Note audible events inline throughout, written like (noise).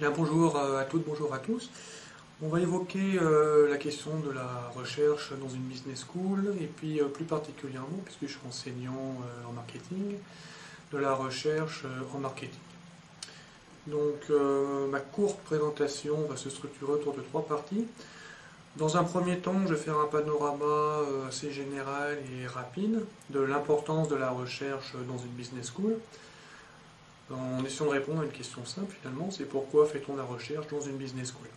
Bien, bonjour à toutes, bonjour à tous. On va évoquer euh, la question de la recherche dans une business school et puis euh, plus particulièrement, puisque je suis enseignant euh, en marketing, de la recherche en marketing. Donc ma courte présentation va se structurer autour de trois parties. Dans un premier temps, je vais faire un panorama assez général et rapide de l'importance de la recherche dans une business school en essayant de répondre à une question simple finalement, c'est pourquoi fait-on la recherche dans une business school?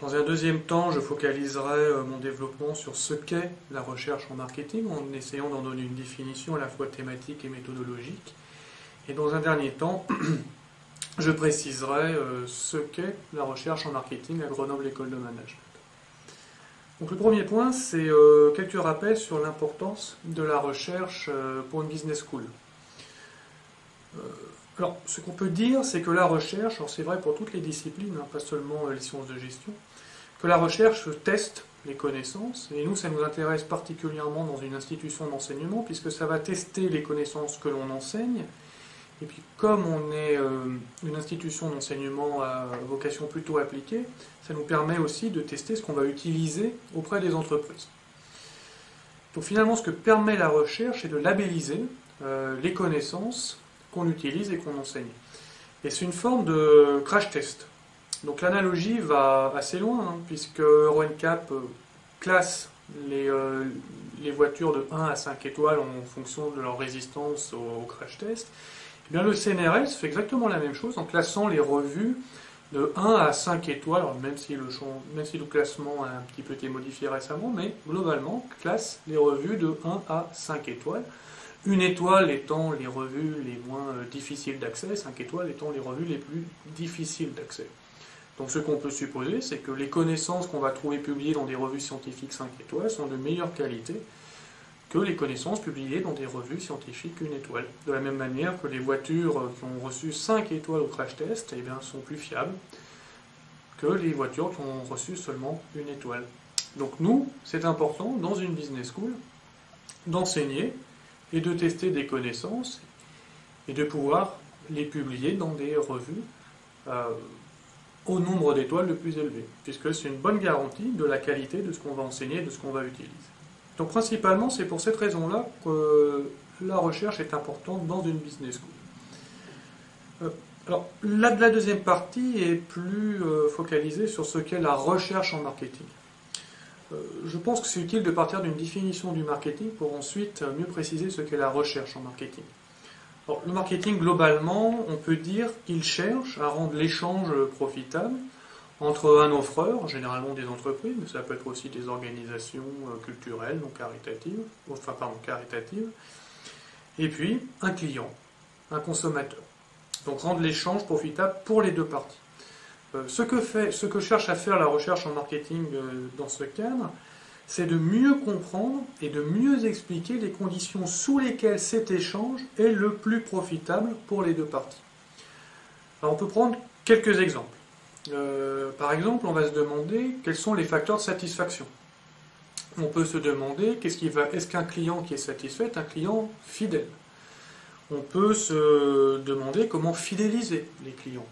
Dans un deuxième temps, je focaliserai euh, mon développement sur ce qu'est la recherche en marketing, en essayant d'en donner une définition à la fois thématique et méthodologique. Et dans un dernier temps, (clears throat) je préciserai euh, ce qu'est la recherche en marketing à Grenoble École de Management. Donc le premier point, c'est euh, quelques rappels sur l'importance de la recherche pour une business school? Alors, ce qu'on peut dire, c'est que la recherche, alors c'est vrai pour toutes les disciplines, hein, pas seulement les sciences de gestion, que la recherche teste les connaissances, et nous, ça nous intéresse particulièrement dans une institution d'enseignement, puisque ça va tester les connaissances que l'on enseigne, et puis comme on est euh, une institution d'enseignement à vocation plutôt appliquée, ça nous permet aussi de tester ce qu'on va utiliser auprès des entreprises. Donc finalement, ce que permet la recherche, c'est de labelliser euh, les connaissances qu'on utilise et qu'on enseigne. Et c'est une forme de crash test. Donc l'analogie va assez loin, hein, puisque Euro classe les, euh, les, voitures de 1 à 5 étoiles en fonction de leur résistance au, crash test. Eh bien, le CNRS fait exactement la même chose en classant les revues de 1 à 5 étoiles, même, si le même si le classement a un petit peu été modifié récemment, mais globalement classe les revues de 1 à 5 étoiles. Une étoile étant les revues les moins euh, difficiles d'accès, cinq étoiles étant les revues les plus difficiles d'accès. Donc ce qu'on peut supposer, c'est que les connaissances qu'on va trouver publiées dans des revues scientifiques 5 étoiles sont de meilleure qualité que les connaissances publiées dans des revues scientifiques une étoile. De la même manière que les voitures qui ont reçu 5 étoiles au crash test eh bien, sont plus fiables que les voitures qui ont reçu seulement une étoile. Donc nous, c'est important dans une business school d'enseigner et de tester des connaissances et de pouvoir les publier dans des revues euh, au nombre d'étoiles le plus élevé, puisque c'est une bonne garantie de la qualité de ce qu'on va enseigner et de ce qu'on va utiliser. Donc principalement, c'est pour cette raison-là que la recherche est importante dans une business school. Euh, alors, la, la, deuxième partie est plus euh, focalisée sur ce qu'est la recherche en marketing. Euh, je pense que c'est utile de partir d'une définition du marketing pour ensuite mieux préciser ce qu'est la recherche en marketing. le marketing, globalement, on peut dire qu'il cherche à rendre l'échange profitable entre un offreur, généralement des entreprises, mais ça peut être aussi des organisations euh, culturelles, donc caritatives, enfin pardon, caritatives, et puis un client, un consommateur. Donc rendre l'échange profitable pour les deux parties. Euh, ce que, cherche à faire la recherche en marketing euh, dans ce cadre, c'est de mieux comprendre et de mieux expliquer les conditions sous lesquelles cet échange est le plus profitable pour les deux parties. Alors on peut prendre quelques exemples. Euh, par exemple, on va se demander quels sont les facteurs de satisfaction. On peut se demander est-ce qu'un client qui est satisfait est un client fidèle. On peut se demander comment fidéliser les clients.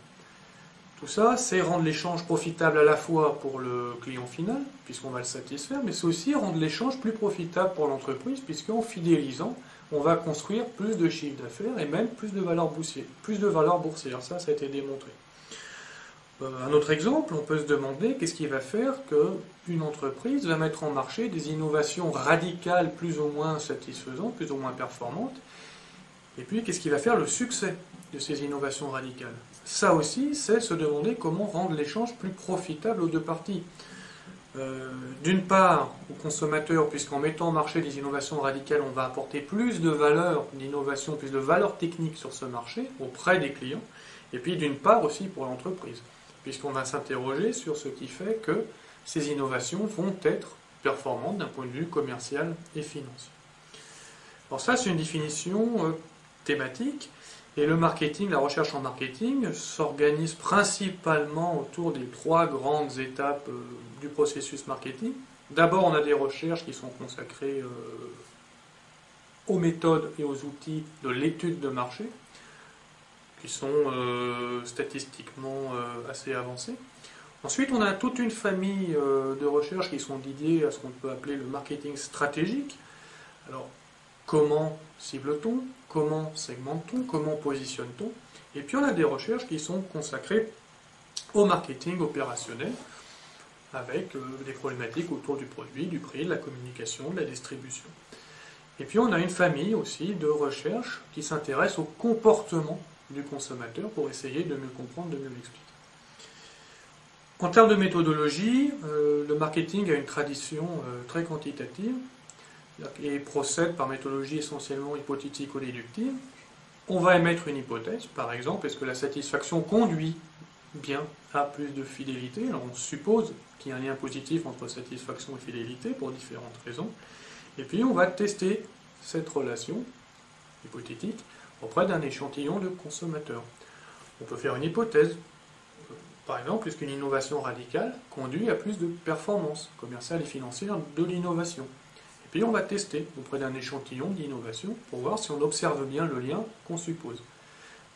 Tout ça, c'est rendre l'échange profitable à la fois pour le client final, puisqu'on va le satisfaire, mais c'est aussi rendre l'échange plus profitable pour l'entreprise, puisqu'en fidélisant, on va construire plus de chiffre d'affaires et même plus de valeur boursière. Plus de valeur boursière, ça, ça a été démontré. Euh, un autre exemple, on peut se demander qu'est-ce qui va faire qu'une entreprise va mettre en marché des innovations radicales plus ou moins satisfaisantes, plus ou moins performantes, et puis qu'est-ce qui va faire le succès de ces innovations radicales? Ça aussi, c'est se demander comment rendre l'échange plus profitable aux deux parties. Euh, d'une part, aux consommateurs, puisqu'en mettant en marché des innovations radicales, on va apporter plus de valeur d'innovation, plus de valeur technique sur ce marché auprès des clients. Et puis d'une part aussi pour l'entreprise, puisqu'on va s'interroger sur ce qui fait que ces innovations vont être performantes d'un point de vue commercial et financier. Alors ça, c'est une définition euh, thématique. Et le marketing, la recherche en marketing, s'organise principalement autour des trois grandes étapes euh, du processus marketing. D'abord, on a des recherches qui sont consacrées euh, aux méthodes et aux outils de l'étude de marché. qui sont euh, statistiquement assez avancées. Ensuite, on a toute une famille de recherches qui sont dédiées à ce qu'on peut appeler le marketing stratégique. Alors, comment cible-t-on? Comment segmente-t-on? Comment positionne-t-on? Et puis, on a des recherches qui sont consacrées au marketing opérationnel, avec des problématiques autour du produit, du prix, de la communication, de la distribution. Et puis, on a une famille aussi de recherches qui s'intéressent au comportement du consommateur pour essayer de mieux comprendre, de mieux l'expliquer. En termes de méthodologie, euh, le marketing a une tradition euh, très quantitative et procède par méthodologie essentiellement hypothétique ou déductive. On va émettre une hypothèse, par exemple, est-ce que la satisfaction conduit bien à plus de fidélité? Alors on suppose qu'il y a un lien positif entre satisfaction et fidélité pour différentes raisons. Et puis on va tester cette relation hypothétique auprès d'un échantillon de consommateurs. On peut faire une hypothèse. Par exemple, est-ce qu'une innovation radicale conduit à plus de performance commerciale et financière de l'innovation? Puis on va tester auprès d'un échantillon d'innovation pour voir si on observe bien le lien qu'on suppose.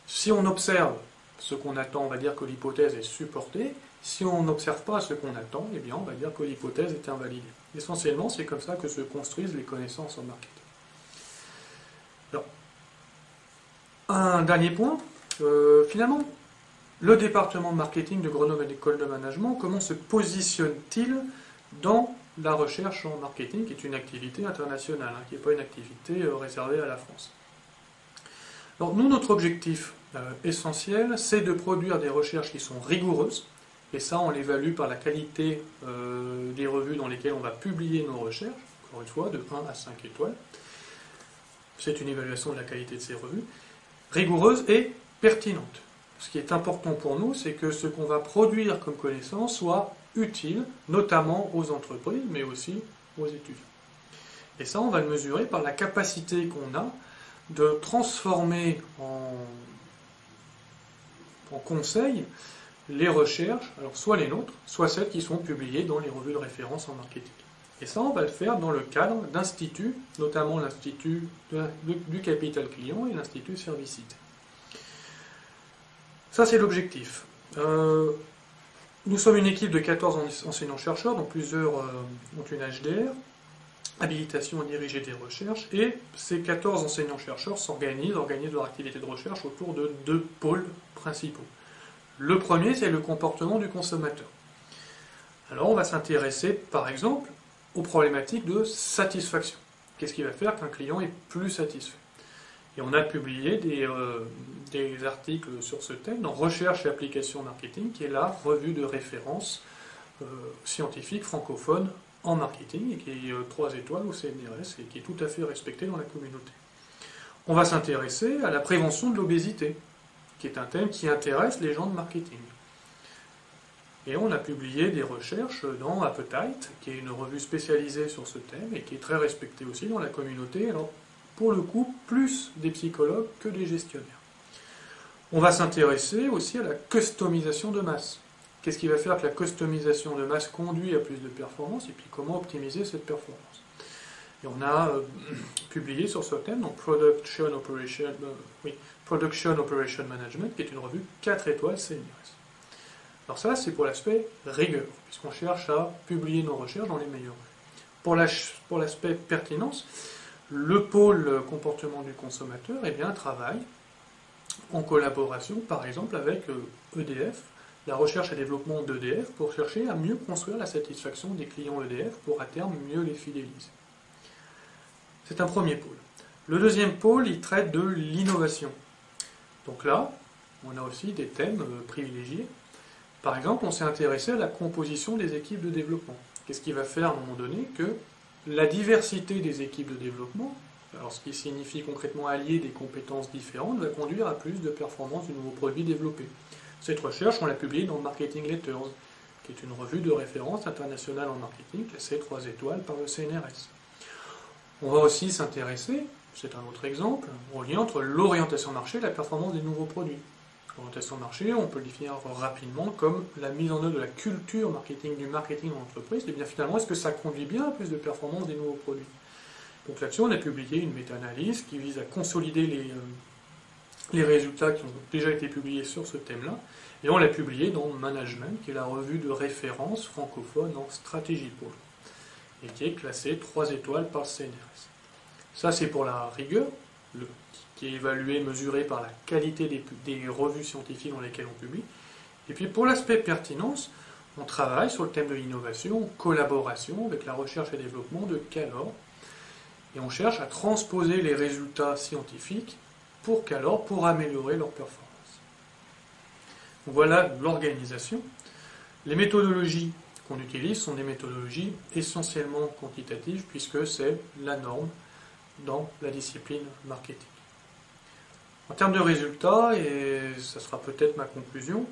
Si on observe ce qu'on attend, on va dire que l'hypothèse est supportée. Si on n'observe pas ce qu'on attend, eh bien on va dire que l'hypothèse est invalidée. Essentiellement, c'est comme ça que se construisent les connaissances en marketing. Un dernier point, euh, finalement, le département marketing de Grenoble École de Management, comment se positionne-t-il dans la recherche en marketing, qui est une activité internationale, hein, qui n'est pas une activité euh, réservée à la France Alors, nous, notre objectif euh, essentiel, c'est de produire des recherches qui sont rigoureuses, et ça, on l'évalue par la qualité des revues dans lesquelles on va publier nos recherches, encore une fois, de 1 à 5 étoiles. C'est une évaluation de la qualité de ces revues rigoureuse et pertinente. Ce qui est important pour nous, c'est que ce qu'on va produire comme connaissance soit utile, notamment aux entreprises, mais aussi aux étudiants. Et ça, on va le mesurer par la capacité qu'on a de transformer en, en conseil les recherches, alors soit les nôtres, soit celles qui sont publiées dans les revues de référence en marketing. Et ça, on va le faire dans le cadre d'instituts, notamment l'Institut du capital client et l'Institut Servicite. Ça, c'est l'objectif. Euh, nous sommes une équipe de 14 enseignants-chercheurs, dont plusieurs euh, ont une HDR, habilitation à diriger des recherches, et ces 14 enseignants-chercheurs s'organisent, organisent leur activité de recherche autour de deux pôles principaux. Le premier, c'est le comportement du consommateur. Alors, on va s'intéresser, par exemple, aux problématiques de satisfaction. Qu'est-ce qui va faire qu'un client est plus satisfait? Et on a publié des, euh, des, articles sur ce thème dans Recherche et application marketing, qui est la revue de référence euh, scientifique francophone en marketing, et qui est euh, trois étoiles au CNRS, et qui est tout à fait respectée dans la communauté. On va s'intéresser à la prévention de l'obésité, qui est un thème qui intéresse les gens de marketing. Et on a publié des recherches dans Appetite, qui est une revue spécialisée sur ce thème et qui est très respectée aussi dans la communauté. Pour le coup, plus des psychologues que des gestionnaires. On va s'intéresser aussi à la customisation de masse. Qu'est-ce qui va faire que la customisation de masse conduit à plus de performance et puis comment optimiser cette performance? Et on a euh, (clears throat) publié sur ce thème, donc Production Operation, euh, oui, Production Operation Management, qui est une revue 4 étoiles CNRS. Alors ça, c'est pour l'aspect rigueur, puisqu'on cherche à publier nos recherches dans les meilleurs. Pour l'aspect pertinence, le pôle comportement du consommateur eh bien, travaille en collaboration, par exemple, avec EDF, euh, e la recherche et développement d'EDF, pour chercher à mieux construire la satisfaction des clients EDF pour à terme mieux les fidéliser. C'est un premier pôle. Le deuxième pôle, il traite de l'innovation. Donc là, on a aussi des thèmes euh, privilégiés. Par exemple, on s'est intéressé à la composition des équipes de développement. Qu'est-ce qui va faire à un moment donné que la diversité des équipes de développement, alors ce qui signifie concrètement allier des compétences différentes, va conduire à plus de performance du nouveau produit développé. Cette recherche, on l'a publiée dans Marketing Letters, qui est une revue de référence internationale en marketing classée 3 étoiles par le CNRS. On va aussi s'intéresser, c'est un autre exemple, au lien entre l'orientation marché et la performance des nouveaux produits. On peut le définir rapidement comme la mise en œuvre de la culture marketing, du marketing en entreprise. Et bien finalement, est-ce que ça conduit bien à plus de performance des nouveaux produits? Donc là-dessus, on a publié une méta-analyse qui vise à consolider les, euh, les résultats qui ont déjà été publiés sur ce thème-là, et on l'a publié dans Management, qui est la revue de référence francophone en stratégie pôle, et qui est classée 3 étoiles par CNRS. Ça, c'est pour la rigueur, qui est évaluée, mesurée par la qualité des, revues scientifiques dans lesquelles on publie. Et puis pour l'aspect pertinence, on travaille sur le thème de l'innovation, collaboration avec la recherche et développement de Calor, et on cherche à transposer les résultats scientifiques pour Calor pour améliorer leur performance. Voilà l'organisation. Les méthodologies qu'on utilise sont des méthodologies essentiellement quantitatives puisque c'est la norme dans la discipline marketing. En termes de résultats, et ça sera peut-être ma conclusion,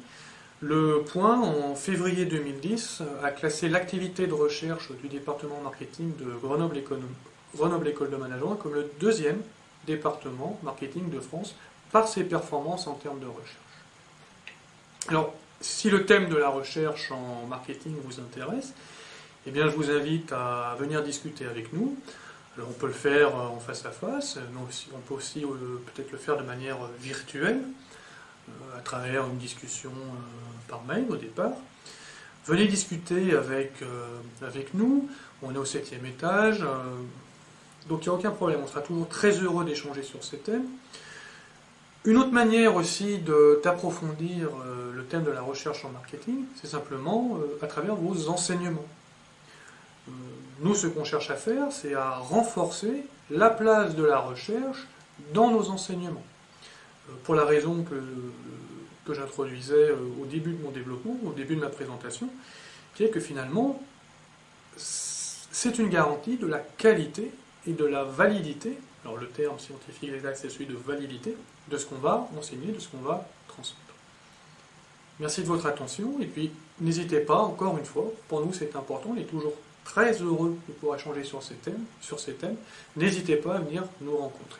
le point, en février 2010, a classé l'activité de recherche du département marketing de Grenoble, École de Management comme le deuxième département marketing de France par ses performances en termes de recherche. Alors, si le thème de la recherche en marketing vous intéresse, eh bien, je vous invite à venir discuter avec nous. On peut le faire en face à face, on peut aussi euh, peut-être le faire de manière virtuelle, euh, à travers une discussion euh, par mail au départ. Venez discuter avec, avec nous, on est au septième étage, donc il n'y a aucun problème, on sera toujours très heureux d'échanger sur ces thèmes. Une autre manière aussi d'approfondir euh, le thème de la recherche en marketing, c'est simplement euh, à travers vos enseignements. Euh, nous, ce qu'on cherche à faire, c'est à renforcer la place de la recherche dans nos enseignements. Pour la raison que, que j'introduisais au début de mon développement, au début de ma présentation, qui est que finalement, c'est une garantie de la qualité et de la validité, alors le terme scientifique exact c'est celui de validité, de ce qu'on va enseigner, de ce qu'on va transmettre. Merci de votre attention et puis n'hésitez pas, encore une fois, pour nous c'est important, on est toujours très heureux de pouvoir échanger sur sur ces thèmes. N'hésitez pas à venir nous rencontrer.